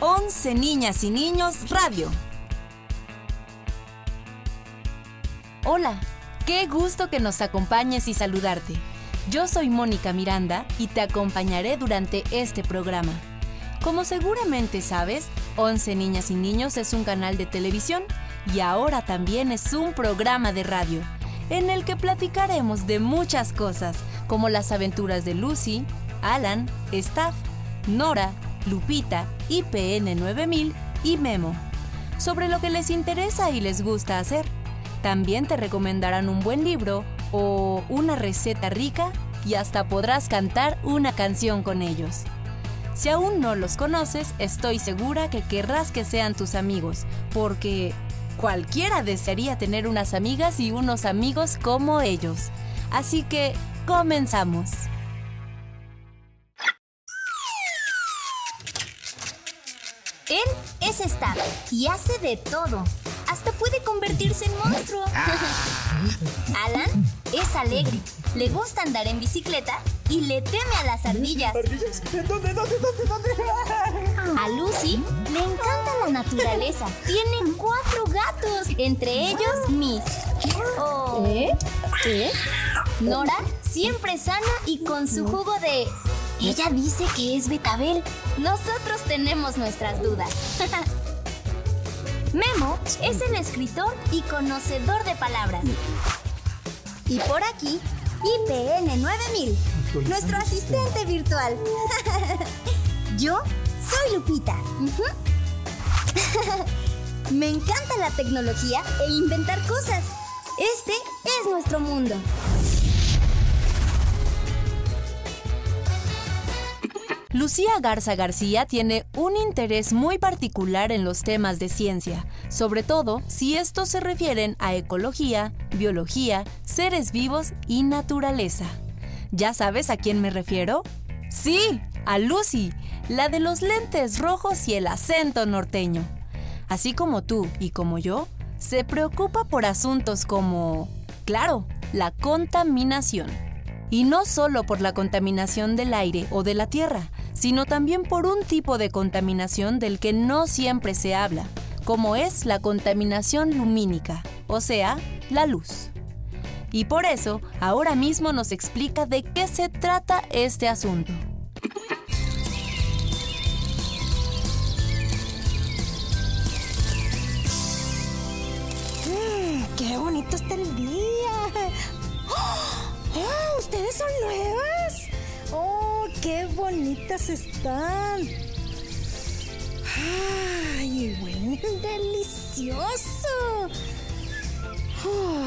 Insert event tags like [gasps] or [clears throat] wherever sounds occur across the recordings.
11 Niñas y Niños Radio. Hola, qué gusto que nos acompañes y saludarte. Yo soy Mónica Miranda y te acompañaré durante este programa. Como seguramente sabes, 11 Niñas y Niños es un canal de televisión y ahora también es un programa de radio, en el que platicaremos de muchas cosas, como las aventuras de Lucy, Alan, Staff, Nora, Lupita, IPN 9000 y Memo, sobre lo que les interesa y les gusta hacer. También te recomendarán un buen libro o una receta rica y hasta podrás cantar una canción con ellos. Si aún no los conoces, estoy segura que querrás que sean tus amigos, porque cualquiera desearía tener unas amigas y unos amigos como ellos. Así que, comenzamos. Es Star y hace de todo. Hasta puede convertirse en monstruo. Alan es alegre, le gusta andar en bicicleta y le teme a las ardillas. ¿Dónde, dónde, dónde, dónde? A Lucy le encanta la naturaleza. Tiene cuatro gatos, entre ellos Miss. Oh. ¿Eh? ¿Eh? Nora siempre sana y con su jugo de... Ella dice que es betabel. Nosotros tenemos nuestras dudas. [laughs] Memo es el escritor y conocedor de palabras. Y por aquí, IPN 9000, nuestro asistente virtual. [laughs] Yo soy Lupita. [laughs] Me encanta la tecnología e inventar cosas. Este es nuestro mundo. Lucía Garza García tiene un interés muy particular en los temas de ciencia, sobre todo si estos se refieren a ecología, biología, seres vivos y naturaleza. ¿Ya sabes a quién me refiero? Sí, a Lucy, la de los lentes rojos y el acento norteño. Así como tú y como yo, se preocupa por asuntos como, claro, la contaminación. Y no solo por la contaminación del aire o de la tierra, sino también por un tipo de contaminación del que no siempre se habla, como es la contaminación lumínica, o sea, la luz. Y por eso, ahora mismo nos explica de qué se trata este asunto. ¡Qué bonito está el día! ¡Oh! ¡Oh! ¿Ustedes son nuevas? ¡Oh, qué bonitas están! ¡Ay, huelen delicioso! ¡Oh!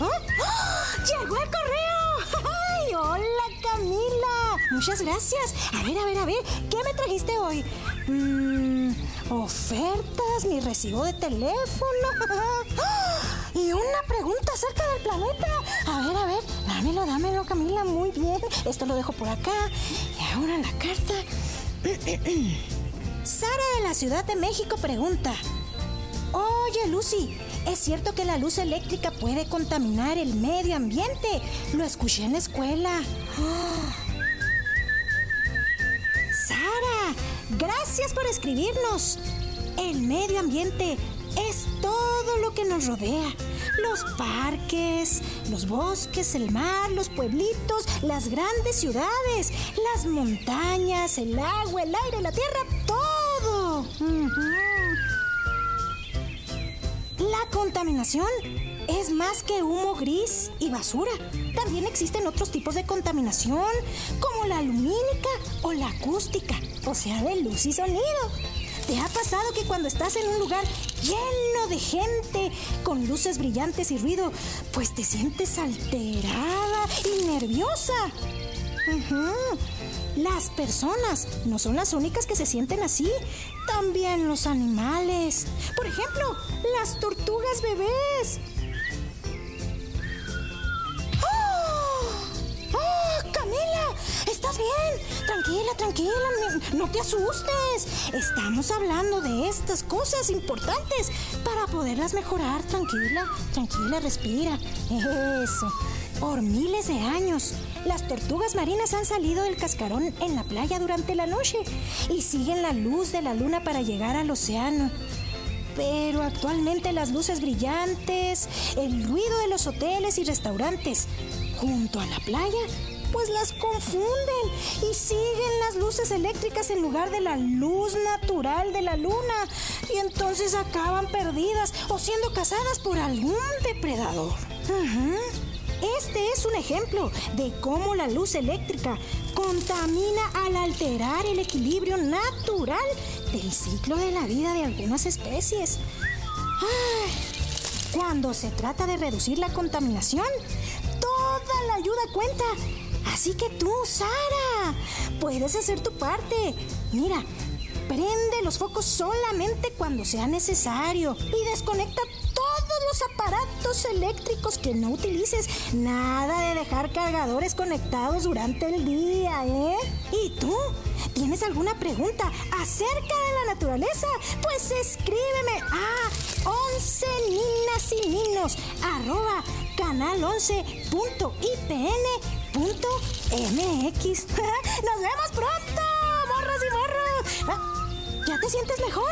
¡Oh! ¡Oh! ¡Llegó el correo! ¡Ay, hola Camila! Muchas gracias. A ver, a ver, a ver, ¿qué me trajiste hoy? Mm, ofertas, mi recibo de teléfono. [laughs] Y una pregunta acerca del planeta. A ver, a ver, dámelo, dámelo, Camila, muy bien. Esto lo dejo por acá. Y ahora la carta. [clears throat] Sara de la Ciudad de México pregunta. Oye, Lucy, ¿es cierto que la luz eléctrica puede contaminar el medio ambiente? Lo escuché en la escuela. [gasps] Sara, gracias por escribirnos. El medio ambiente es todo lo que nos rodea. Los parques, los bosques, el mar, los pueblitos, las grandes ciudades, las montañas, el agua, el aire, la tierra, todo. La contaminación es más que humo gris y basura. También existen otros tipos de contaminación, como la lumínica o la acústica, o sea, de luz y sonido. ¿Te ha pasado que cuando estás en un lugar lleno de gente, con luces brillantes y ruido, pues te sientes alterada y nerviosa? Las personas no son las únicas que se sienten así, también los animales. Por ejemplo, las tortugas bebés. ¿Estás bien? Tranquila, tranquila, no- no te asustes. Estamos hablando de estas cosas importantes para poderlas mejorar. Tranquila, tranquila, respira. Eso. Por miles de años, las tortugas marinas han salido del cascarón en la playa durante la noche y siguen la luz de la luna para llegar al océano. Pero actualmente las luces brillantes, el ruido de los hoteles y restaurantes junto a la playa, pues las confunden y siguen las luces eléctricas en lugar de la luz natural de la luna y entonces acaban perdidas o siendo cazadas por algún depredador. Este es un ejemplo de cómo la luz eléctrica contamina al alterar el equilibrio natural del ciclo de la vida de algunas especies. cuando se trata de reducir la contaminación, toda la ayuda cuenta. Así que tú, Sara, puedes hacer tu parte. Mira, prende los focos solamente cuando sea necesario y desconecta aparatos eléctricos que no utilices. Nada de dejar cargadores conectados durante el día, ¿eh? ¿Y tú? ¿Tienes alguna pregunta acerca de la naturaleza? Pues escríbeme a 11 ninas y ninos arroba canal11.ipn.mx. [laughs] ¡Nos vemos pronto, morros y morros! Ah, ¿Ya te sientes mejor?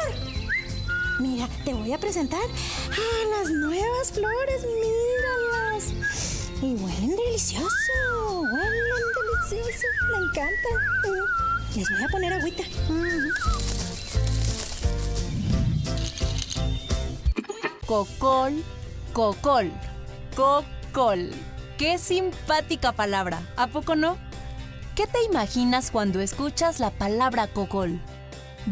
Mira, te voy a presentar a las nuevas flores, míralas. Y huelen delicioso, huelen delicioso, me encantan. Mm, les voy a poner agüita. Cocol, cocol, cocol. Qué simpática palabra, ¿a poco no? ¿Qué te imaginas cuando escuchas la palabra cocol?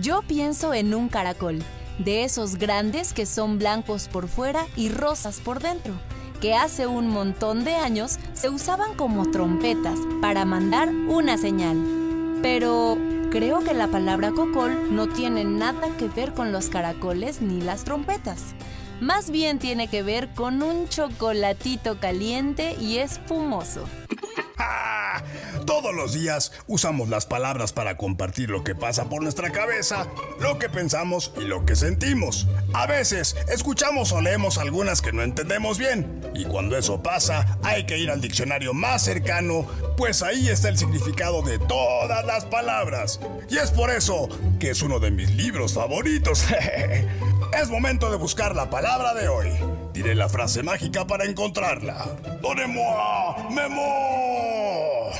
Yo pienso en un caracol de esos grandes que son blancos por fuera y rosas por dentro, que hace un montón de años se usaban como trompetas para mandar una señal. Pero creo que la palabra cocol no tiene nada que ver con los caracoles ni las trompetas. Más bien tiene que ver con un chocolatito caliente y espumoso. [laughs] Todos los días usamos las palabras para compartir lo que pasa por nuestra cabeza, lo que pensamos y lo que sentimos. A veces escuchamos o leemos algunas que no entendemos bien. Y cuando eso pasa, hay que ir al diccionario más cercano, pues ahí está el significado de todas las palabras. Y es por eso que es uno de mis libros favoritos. [laughs] es momento de buscar la palabra de hoy. Diré la frase mágica para encontrarla. ¡Donnez-moi memo!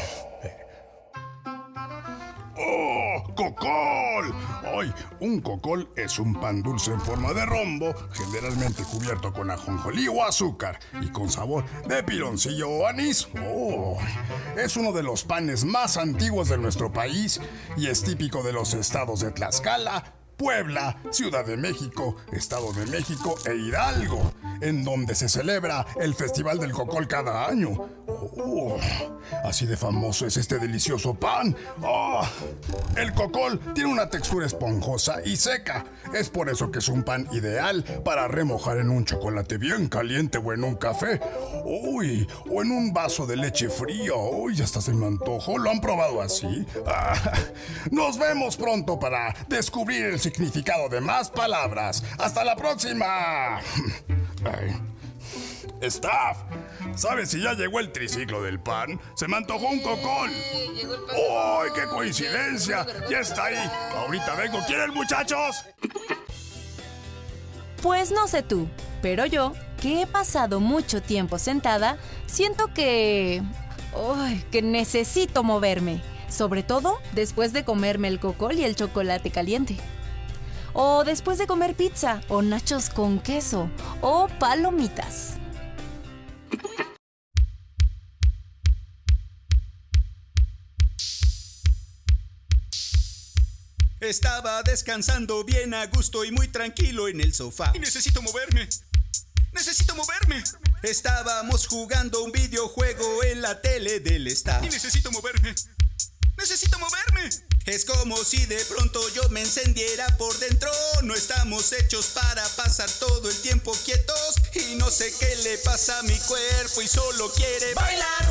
¡Oh! ¡Cocol! Ay, un cocol es un pan dulce en forma de rombo, generalmente cubierto con ajonjolí o azúcar y con sabor de piloncillo o anís. ¡Oh! Es uno de los panes más antiguos de nuestro país y es típico de los estados de Tlaxcala, Puebla, Ciudad de México, Estado de México e Hidalgo, en donde se celebra el Festival del Cocol cada año. Oh, así de famoso es este delicioso pan. Oh, el cocol tiene una textura esponjosa y seca. Es por eso que es un pan ideal para remojar en un chocolate bien caliente o en un café. Uy, o en un vaso de leche fría. Uy, hasta se me antojo. ¿Lo han probado así? Ah, nos vemos pronto para descubrir el significado de más palabras. ¡Hasta la próxima! Staff, ¿sabes si ya llegó el triciclo del pan? Se me antojó un cocol. ¡Ay, qué coincidencia! Ya está ahí. Ahorita vengo. ¿Quieren, muchachos? Pues no sé tú, pero yo, que he pasado mucho tiempo sentada, siento que... ¡Ay, que necesito moverme! Sobre todo después de comerme el cocol y el chocolate caliente. O después de comer pizza, o nachos con queso, o palomitas. Estaba descansando bien a gusto y muy tranquilo en el sofá. Y necesito moverme. Necesito moverme. Estábamos jugando un videojuego en la tele del staff. Y necesito moverme. Necesito moverme. Es como si de pronto yo me encendiera por dentro. No estamos hechos para pasar todo el tiempo quietos. Y no sé qué le pasa a mi cuerpo y solo quiere bailar.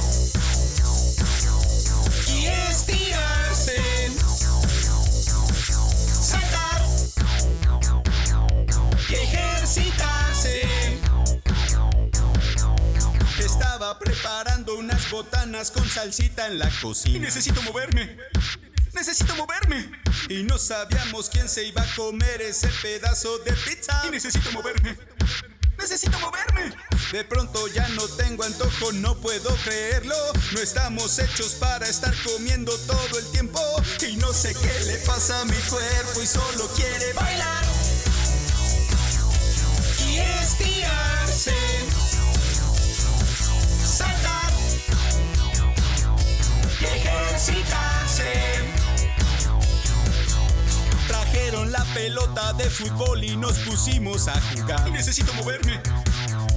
Y estirarse. Saltar. Y ejercitarse. Estaba preparando un botanas con salsita en la cocina. Y necesito moverme. Necesito moverme. Y no sabíamos quién se iba a comer ese pedazo de pizza. Necesito moverme. Necesito moverme. De pronto ya no tengo antojo, no puedo creerlo. No estamos hechos para estar comiendo todo el tiempo. Y no sé qué le pasa a mi cuerpo y solo quiere bailar. Y estirarse. Saltar. Y ejercitarse. La pelota de fútbol y nos pusimos a jugar. Y necesito moverme.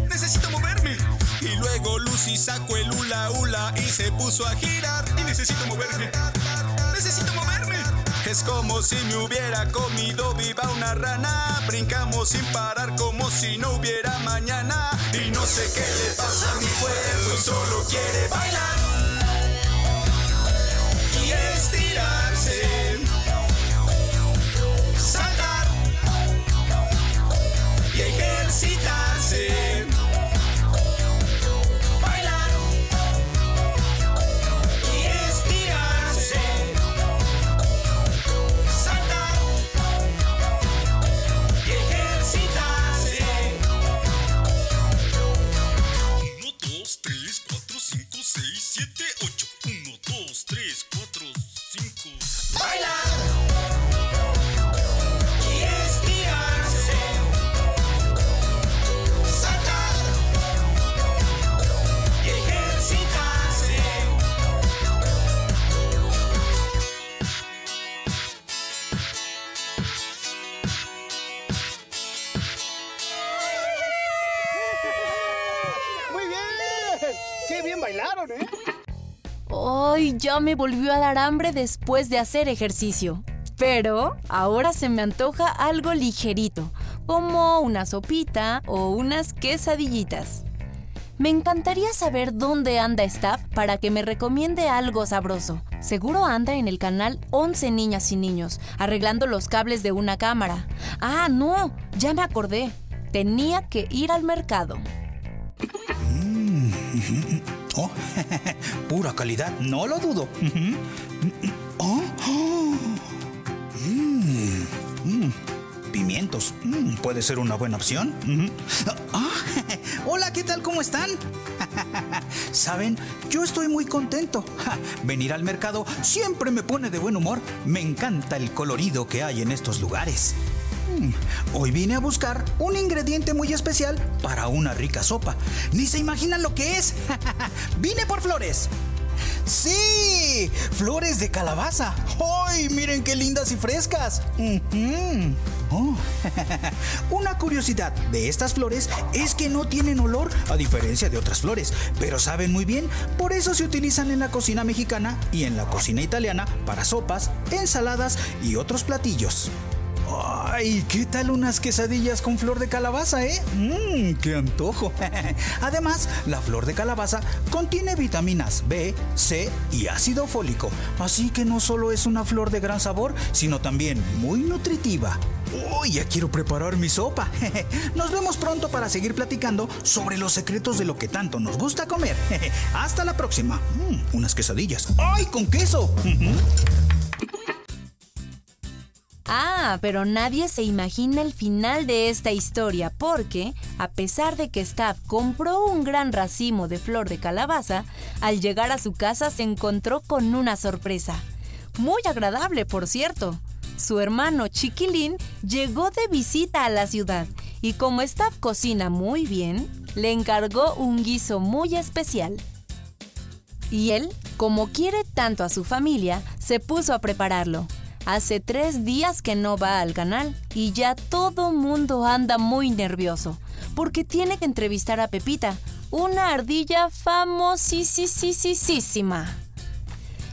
Necesito moverme. Y luego Lucy sacó el hula hula y se puso a girar. Y necesito moverme. Necesito moverme. Es como si me hubiera comido viva una rana. Brincamos sin parar como si no hubiera mañana. Y no sé qué le pasa a mi cuerpo y solo quiere bailar. [laughs] ¡Qué bien bailaron, eh! Ay, ya me volvió a dar hambre después de hacer ejercicio. Pero ahora se me antoja algo ligerito, como una sopita o unas quesadillitas. Me encantaría saber dónde anda Staff para que me recomiende algo sabroso. Seguro anda en el canal 11 Niñas y Niños, arreglando los cables de una cámara. Ah, no, ya me acordé. Tenía que ir al mercado. [laughs] Oh, [laughs] pura calidad, no lo dudo. Oh. Pimientos, puede ser una buena opción. Ah, [laughs] hola, ¿qué tal? ¿Cómo están? Saben, yo estoy muy contento. Venir al mercado siempre me pone de buen humor. Me encanta el colorido que hay en estos lugares. Mm, Hoy vine a buscar un ingrediente muy especial para una rica sopa. Ni se imaginan lo que es. [laughs] vine por flores. ¡Sí! ¡Flores de calabaza! ¡Ay, miren qué lindas y frescas! Oh. [laughs] Una curiosidad de estas flores es que no tienen olor a diferencia de otras flores, pero saben muy bien, por eso se utilizan en la cocina mexicana y en la cocina italiana para sopas, ensaladas y otros platillos. ¡Ay! ¿Qué tal unas quesadillas con flor de calabaza, eh? ¡Mmm! ¡Qué antojo! [laughs] Además, la flor de calabaza contiene vitaminas B, C y ácido fólico. Así que no solo es una flor de gran sabor, sino también muy nutritiva. ¡Uy! ya quiero preparar mi sopa. [laughs] Nos vemos pronto para seguir platicando sobre los secretos de lo que tanto nos gusta comer. [laughs] Hasta la próxima. Mm, unas quesadillas. ¡Ay, con queso! Ah, pero nadie se imagina el final de esta historia porque, a pesar de que Staff compró un gran racimo de flor de calabaza, al llegar a su casa se encontró con una sorpresa. Muy agradable, por cierto. Su hermano Chiquilín llegó de visita a la ciudad y como Staff cocina muy bien, le encargó un guiso muy especial. Y él, como quiere tanto a su familia, se puso a prepararlo. Hace tres días que no va al canal y ya todo mundo anda muy nervioso porque tiene que entrevistar a Pepita, una ardilla famosísima.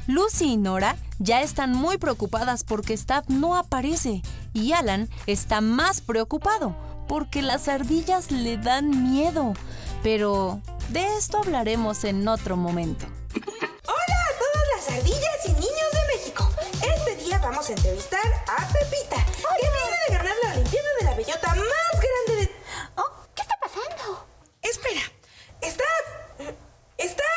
Lucy y Nora ya están muy preocupadas porque Staff no aparece y Alan está más preocupado porque las ardillas le dan miedo. Pero de esto hablaremos en otro momento. Hola a todas las ardillas vamos a entrevistar a Pepita, que viene de ganar la Olimpiada de la Bellota más grande de... Oh, ¿qué está pasando? Espera, ¡Staff! ¡Staff!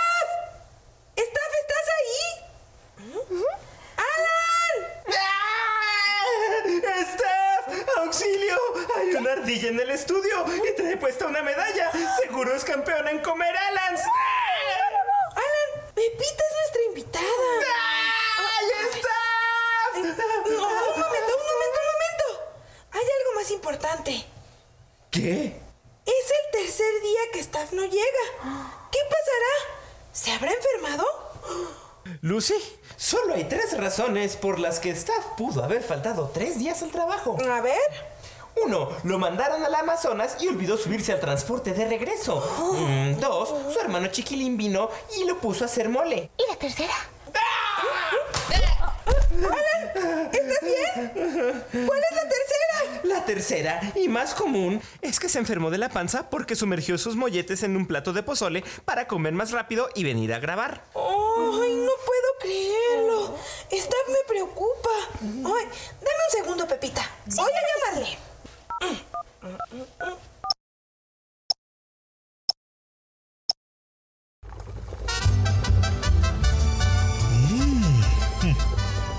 ardilla en el estudio y trae puesta una medalla. Seguro es campeona en comer Alans. Alan, Pepita es nuestra invitada. ¡Ahí está! No, un momento, un momento, un momento. Hay algo más importante. ¿Qué? Es el tercer día que Staff no llega. ¿Qué pasará? ¿Se habrá enfermado? Lucy, solo hay tres razones por las que Staff pudo haber faltado tres días al trabajo. A ver. Uno, lo mandaron al Amazonas y olvidó subirse al transporte de regreso. Mm, dos, su hermano Chiquilín vino y lo puso a hacer mole. ¿Y la tercera? ¿Estás bien? ¿Cuál es la tercera? La tercera y más común es que se enfermó de la panza porque sumergió sus molletes en un plato de pozole para comer más rápido y venir a grabar. Ay, no puedo creerlo. Staff me preocupa. Ay, dame un segundo, Pepita. Voy a llamarle.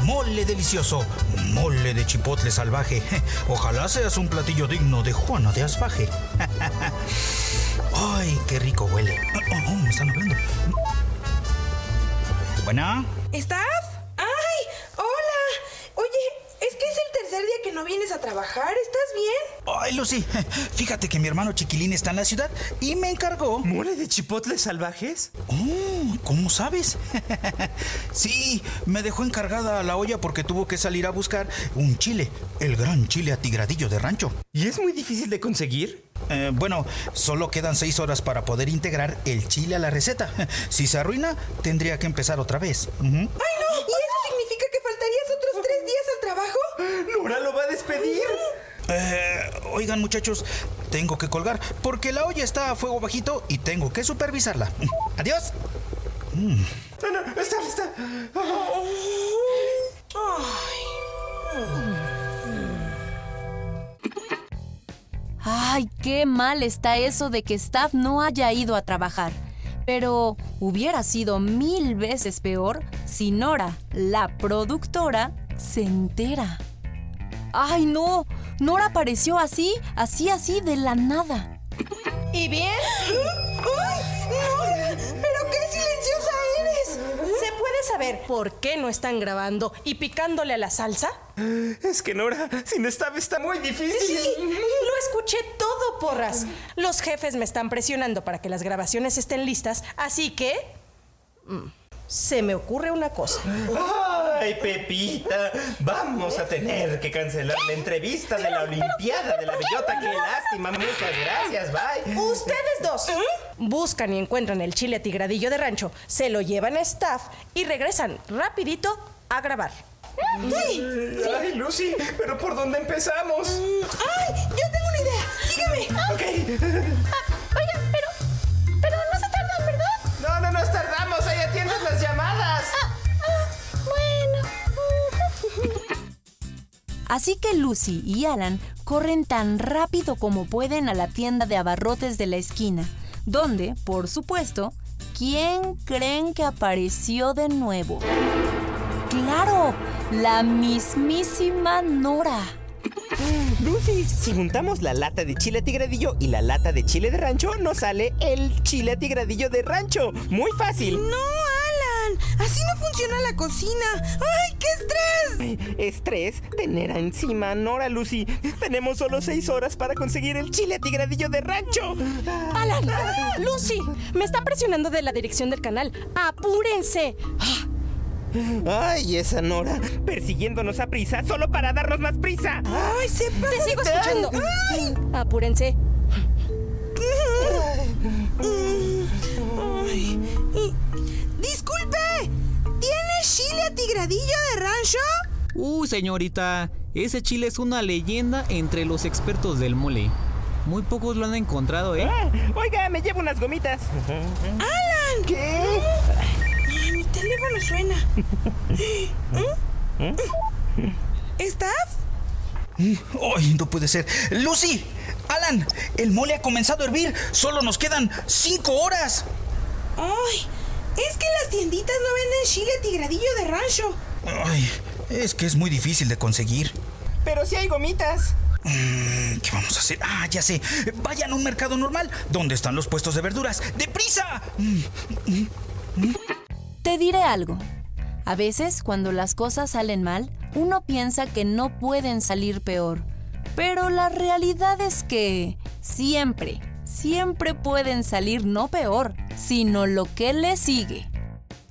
Mole delicioso, mole de chipotle salvaje. Ojalá seas un platillo digno de Juana de Asbaje. [laughs] Ay, qué rico huele. Oh, oh, me están hablando. Buena. ¿Staff? ¡Ay! ¡Hola! Oye, es que es el tercer día que no vienes a trabajar. ¿Estás bien? Ay, Lucy, [laughs] fíjate que mi hermano Chiquilín está en la ciudad y me encargó. ¿Mole de chipotles salvajes? Oh, ¿cómo sabes? [laughs] sí, me dejó encargada la olla porque tuvo que salir a buscar un chile, el gran chile atigradillo de rancho. ¿Y es muy difícil de conseguir? Eh, bueno, solo quedan seis horas para poder integrar el chile a la receta. [laughs] Si se arruina, tendría que empezar otra vez. ¡Ay, no! ¿Y eso significa que faltarías otros tres días al trabajo? ¿Nora lo va a despedir? Eh, oigan muchachos, tengo que colgar porque la olla está a fuego bajito y tengo que supervisarla. [laughs] Adiós. No, no, está, está. Ay, qué mal está eso de que Staff no haya ido a trabajar. Pero hubiera sido mil veces peor si Nora, la productora, se entera. ¡Ay, no! Nora apareció así, así, así, de la nada. ¿Y bien? ¡Ay! ¿Se puede saber por qué no están grabando y picándole a la salsa? Es que Nora, sin Staff está muy difícil. Lo escuché todo, porras. Los jefes me están presionando para que las grabaciones estén listas, así que... mm, Se me ocurre una cosa. Ay, Pepita, vamos a tener que cancelar la entrevista de la Olimpiada de la Bellota. Qué lástima, muchas gracias, bye. Ustedes dos buscan y encuentran el chile atigradillo de rancho, se lo llevan a staff y regresan rapidito a grabar. Sí. Ay, Lucy, pero ¿por dónde empezamos? ¡Ay! Yo Así que Lucy y Alan corren tan rápido como pueden a la tienda de abarrotes de la esquina, donde, por supuesto, ¿quién creen que apareció de nuevo? ¡Claro! La mismísima Nora. Lucy, si juntamos la lata de chile tigradillo y la lata de chile de rancho, nos sale el chile tigradillo de rancho. Muy fácil. No, Alan. Así no funciona la cocina. ¡Ay, qué estrés! Estrés, tener encima, Nora, Lucy. Tenemos solo seis horas para conseguir el chile tigradillo de rancho. Alan, Lucy, me están presionando de la dirección del canal. ¡Apúrense! Ay, esa Nora, persiguiéndonos a prisa solo para darnos más prisa. ¡Ay, se pasa Te sigo escuchando. ¡Ay! Apúrense. Chile atigradillo de rancho? Uy, señorita, ese chile es una leyenda entre los expertos del mole. Muy pocos lo han encontrado, ¿eh? Ah, oiga, me llevo unas gomitas. [laughs] ¡Alan! ¿Qué? Ay, mi teléfono suena. [laughs] ¿Mm? ¿Staff? ¡Ay, no puede ser! ¡Lucy! ¡Alan! El mole ha comenzado a hervir. Solo nos quedan cinco horas. Ay, es que las tienditas no venden chile tigradillo de rancho. Ay, es que es muy difícil de conseguir. Pero si hay gomitas. Mm, ¿Qué vamos a hacer? Ah, ya sé. Vayan a un mercado normal. ¿Dónde están los puestos de verduras? ¡Deprisa! Te diré algo. A veces, cuando las cosas salen mal, uno piensa que no pueden salir peor. Pero la realidad es que siempre, siempre pueden salir no peor, sino lo que le sigue.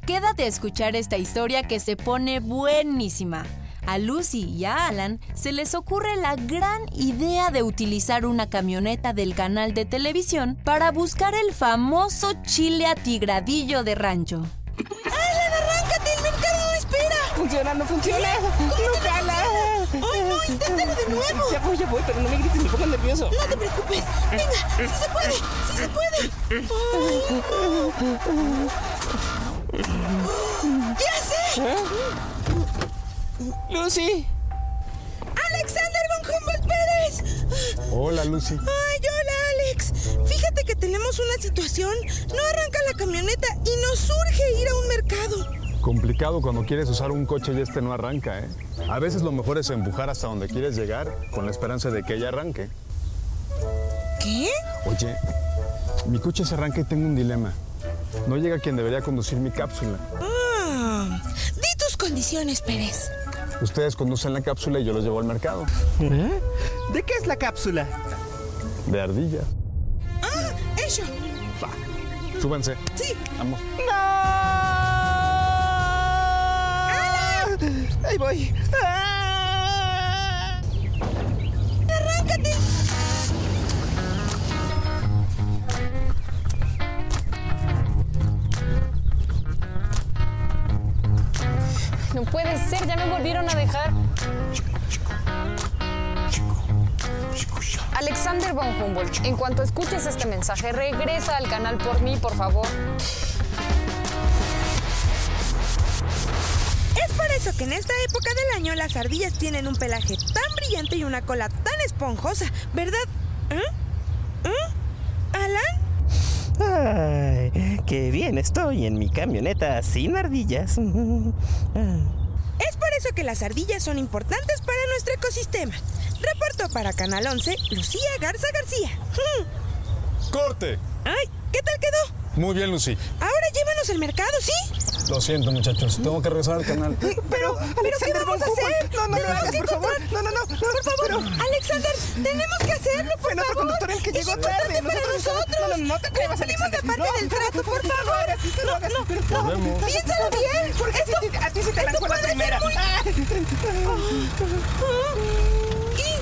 Quédate a escuchar esta historia que se pone buenísima. A Lucy y a Alan se les ocurre la gran idea de utilizar una camioneta del canal de televisión para buscar el famoso chile atigradillo de rancho. ¡Alan, arráncate! ¡El mercado no espera! Funciona, no funciona. No jala. ¡Ay, no! ¡Inténtalo de nuevo! Ya voy, ya voy, pero no me grites, me pongo nervioso. No te preocupes. Venga, sí se puede, sí se puede. Ay. ¡Ya sé! Lucy. ¡Alexander von Humboldt Pérez! Hola, Lucy. ¡Ay, hola, Alex! Fíjate que tenemos una situación. No arranca la camioneta y nos urge ir a un mercado. Complicado cuando quieres usar un coche y este no arranca, ¿eh? A veces lo mejor es empujar hasta donde quieres llegar con la esperanza de que ella arranque. ¿Qué? Oye, mi coche se arranca y tengo un dilema. No llega quien debería conducir mi cápsula. Ah, di tus condiciones, Pérez. Ustedes conducen la cápsula y yo los llevo al mercado. ¿De qué es la cápsula? De ardilla. Ah, eso. Súbanse. Sí. Vamos. Ahí voy. ¡Arráncate! No puede ser, ya me volvieron a dejar. Alexander von Humboldt, en cuanto escuches este mensaje, regresa al canal por mí, por favor. Eso que en esta época del año las ardillas tienen un pelaje tan brillante y una cola tan esponjosa, ¿verdad? ¿Eh? ¿Eh? ¿Alan? Ay, qué bien estoy en mi camioneta sin ardillas. [laughs] Es por eso que las ardillas son importantes para nuestro ecosistema. Reporto para Canal 11, Lucía Garza García. ¡Corte! Ay, ¿qué tal quedó? Muy bien, Lucy. Ahora llévanos al mercado, ¿sí? Lo siento, muchachos. Tengo que regresar al canal. Pero, ¿pero qué vamos a hacer? No, no, no, por favor. No, no, no, no, Por favor, pero- Alexander, tenemos que hacerlo, por Fue nuestro favor. conductor el que Es llegó tarde. para Nosotros- nosotros. No, no, no te atrevas, Cumplimos Alexander. la parte No, del trato, por no favor. no no, vemos. Piénsalo bien. Porque a ti Esto- te- a ti se te esto arrancó la puede ser primera. muy- ¿Y?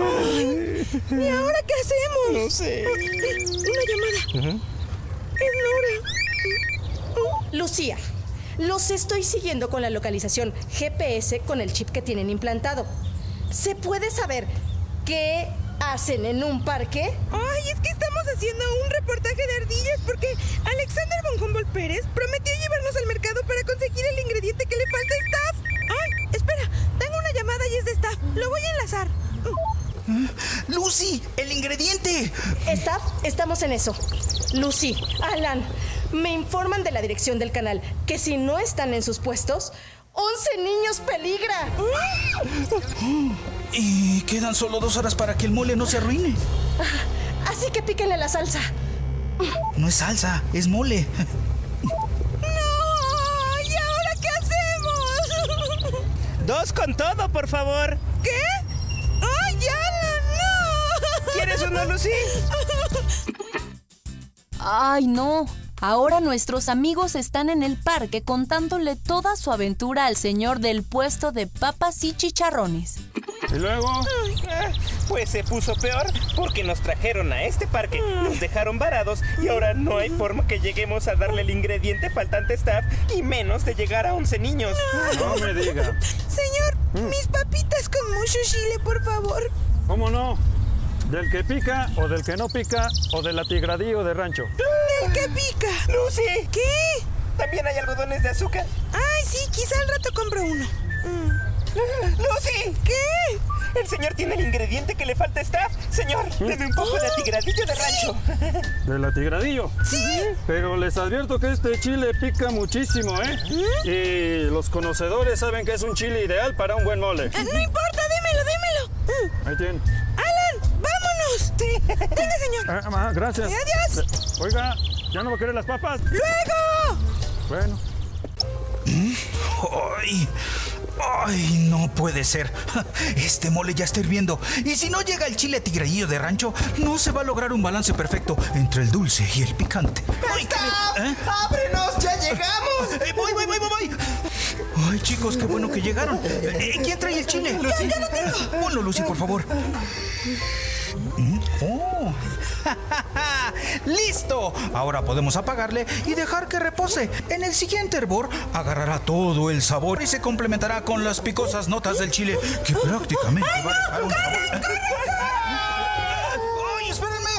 Ay, ¿Y ahora qué hacemos? No sé. Eh, Una llamada. Es Nora. Lucía, los estoy siguiendo con la localización GPS con el chip que tienen implantado. ¿Se puede saber qué hacen en un parque? Ay, es que estamos haciendo un reportaje de ardillas porque Alexander von Humboldt Pérez prometió llevarnos al mercado para conseguir el ingrediente que le falta a Staff. Ay, espera, tengo una llamada y es de Staff. Lo voy a enlazar. ¡Lucy! ¡El ingrediente! Staff, estamos en eso. Lucy, Alan, me informan de la dirección del canal que si no están en sus puestos, 11 niños peligra. Y quedan solo dos horas para que el mole no se arruine. Así que píquenle la salsa. No es salsa, es mole. ¡No! ¿Y ahora qué hacemos? Dos con todo, por favor. ¿Qué? ¡Ay, Alan, no! ¿Quieres uno, Lucy? Ay, no. Ahora nuestros amigos están en el parque contándole toda su aventura al señor del puesto de papas y chicharrones. ¿Y luego? Ah, Pues se puso peor porque nos trajeron a este parque, nos dejaron varados y ahora no hay forma que lleguemos a darle el ingrediente faltante a staff y menos de llegar a 11 niños. No me diga. Señor, mis papitas con mucho chile, por favor. ¿Cómo no? ¿Del que pica o del que no pica o del atigradillo de rancho? ¡El que pica! ¡Lucy! ¿Qué? ¿También hay algodones de azúcar? Ay, sí, quizá al rato compro uno. Mm. ¡Lucy! ¿Qué? El señor tiene el ingrediente que le falta a staff. Señor, deme un poco de atigradillo de rancho. [laughs] ¿Del atigradillo? Sí. Pero les advierto que este chile pica muchísimo, ¿eh? Y los conocedores saben que es un chile ideal para un buen mole. Eh, No importa, démelo, démelo. Mm. Ahí tienen. Venga, señor. Ah, ah, gracias. Adiós. Oiga, ¿ya no va a querer las papas? ¡Luego! Bueno. ¡Ay! ¡Ay! No puede ser. Este mole ya está hirviendo. Y si no llega el chile tigreillo de rancho, no se va a lograr un balance perfecto entre el dulce y el picante. Ay, ¿eh? ¡Ábrenos! ¡Ya llegamos! [laughs] Eh, voy, voy, voy, voy, voy. Ay, chicos, qué bueno que llegaron. Eh, ¿Quién trae el chile? Lucy. Ya, ya lo tengo. Ponlo, Lucy, por favor. [laughs] ¡Listo! Ahora podemos apagarle y dejar que repose. En el siguiente hervor agarrará todo el sabor y se complementará con las picosas notas del chile que prácticamente va a dejar un. ¡Ay, espérenme!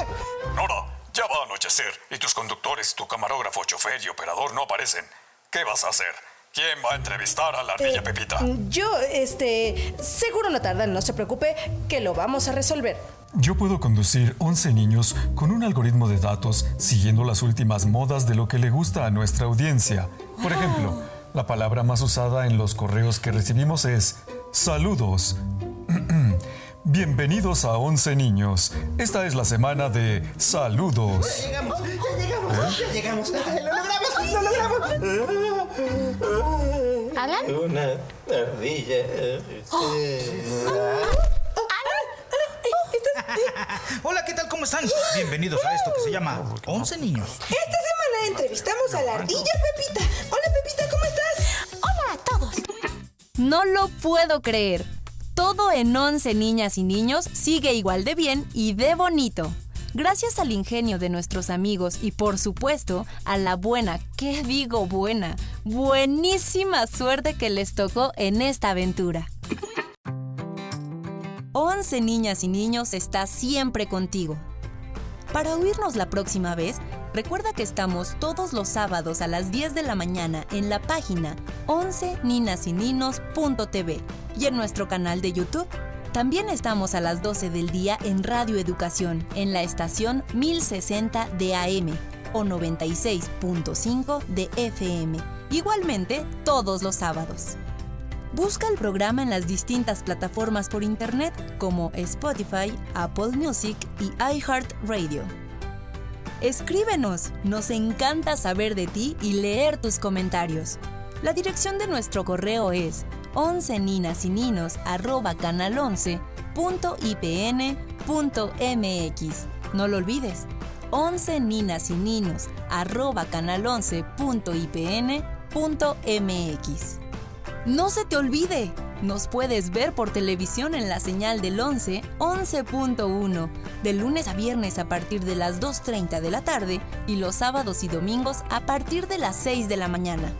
Nora, ya va a anochecer y tus conductores, tu camarógrafo, chofer y operador no aparecen. ¿Qué vas a hacer? ¿Quién va a entrevistar a la ardilla Eh, Pepita? Yo, este, seguro no tardan, no se preocupe, que lo vamos a resolver. Yo puedo conducir 11 niños con un algoritmo de datos siguiendo las últimas modas de lo que le gusta a nuestra audiencia. Por ejemplo, la palabra más usada en los correos que recibimos es saludos. [clears throat] Bienvenidos a 11 niños. Esta es la semana de saludos. Llegamos, ya llegamos, ya llegamos. ¡Lo logramos! ¡Lo logramos! ¿Alan? Una ardilla. [gasps] Hola, ¿qué tal? ¿Cómo están? Bienvenidos a esto que se llama 11 niños. Esta semana entrevistamos a la ardilla Pepita. Hola, Pepita, ¿cómo estás? Hola a todos. No lo puedo creer. Todo en 11 niñas y niños sigue igual de bien y de bonito. Gracias al ingenio de nuestros amigos y por supuesto a la buena, ¿qué digo buena? Buenísima suerte que les tocó en esta aventura. 11 niñas y niños está siempre contigo. Para oírnos la próxima vez, recuerda que estamos todos los sábados a las 10 de la mañana en la página 11ninasininos.tv y en nuestro canal de YouTube. También estamos a las 12 del día en Radio Educación, en la estación 1060 de AM o 96.5 de FM. Igualmente, todos los sábados. Busca el programa en las distintas plataformas por internet como Spotify, Apple Music y iHeartRadio. Escríbenos, nos encanta saber de ti y leer tus comentarios. La dirección de nuestro correo es 11 ninas y ninos canal 11.ipn.mx. No lo olvides, 11 ninas y ninos canal 11.ipn.mx. No se te olvide, nos puedes ver por televisión en la señal del 11, 11.1, de lunes a viernes a partir de las 2.30 de la tarde y los sábados y domingos a partir de las 6 de la mañana.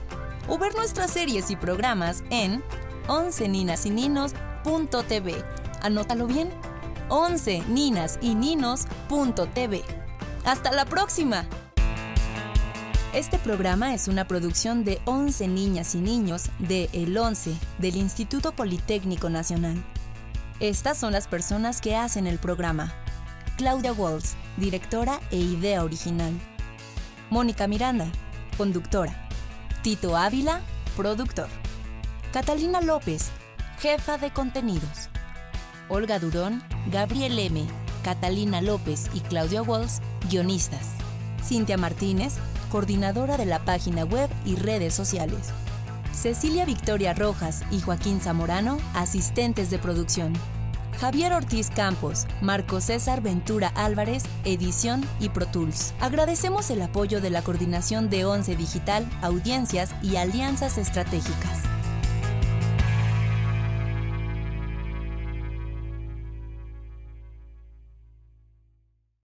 O ver nuestras series y programas en 11 ninas y ninos.tv. Anótalo bien, 11 ninas y ninos.tv. ¡Hasta la próxima! Este programa es una producción de 11 niñas y niños de El 11 del Instituto Politécnico Nacional. Estas son las personas que hacen el programa. Claudia Walls, directora e idea original. Mónica Miranda, conductora. Tito Ávila, productor. Catalina López, jefa de contenidos. Olga Durón, Gabriel M., Catalina López y Claudia Walls, guionistas. Cintia Martínez, coordinadora de la página web y redes sociales. Cecilia Victoria Rojas y Joaquín Zamorano, asistentes de producción. Javier Ortiz Campos, Marco César Ventura Álvarez, edición y Pro Tools. Agradecemos el apoyo de la Coordinación de Once Digital, Audiencias y Alianzas Estratégicas.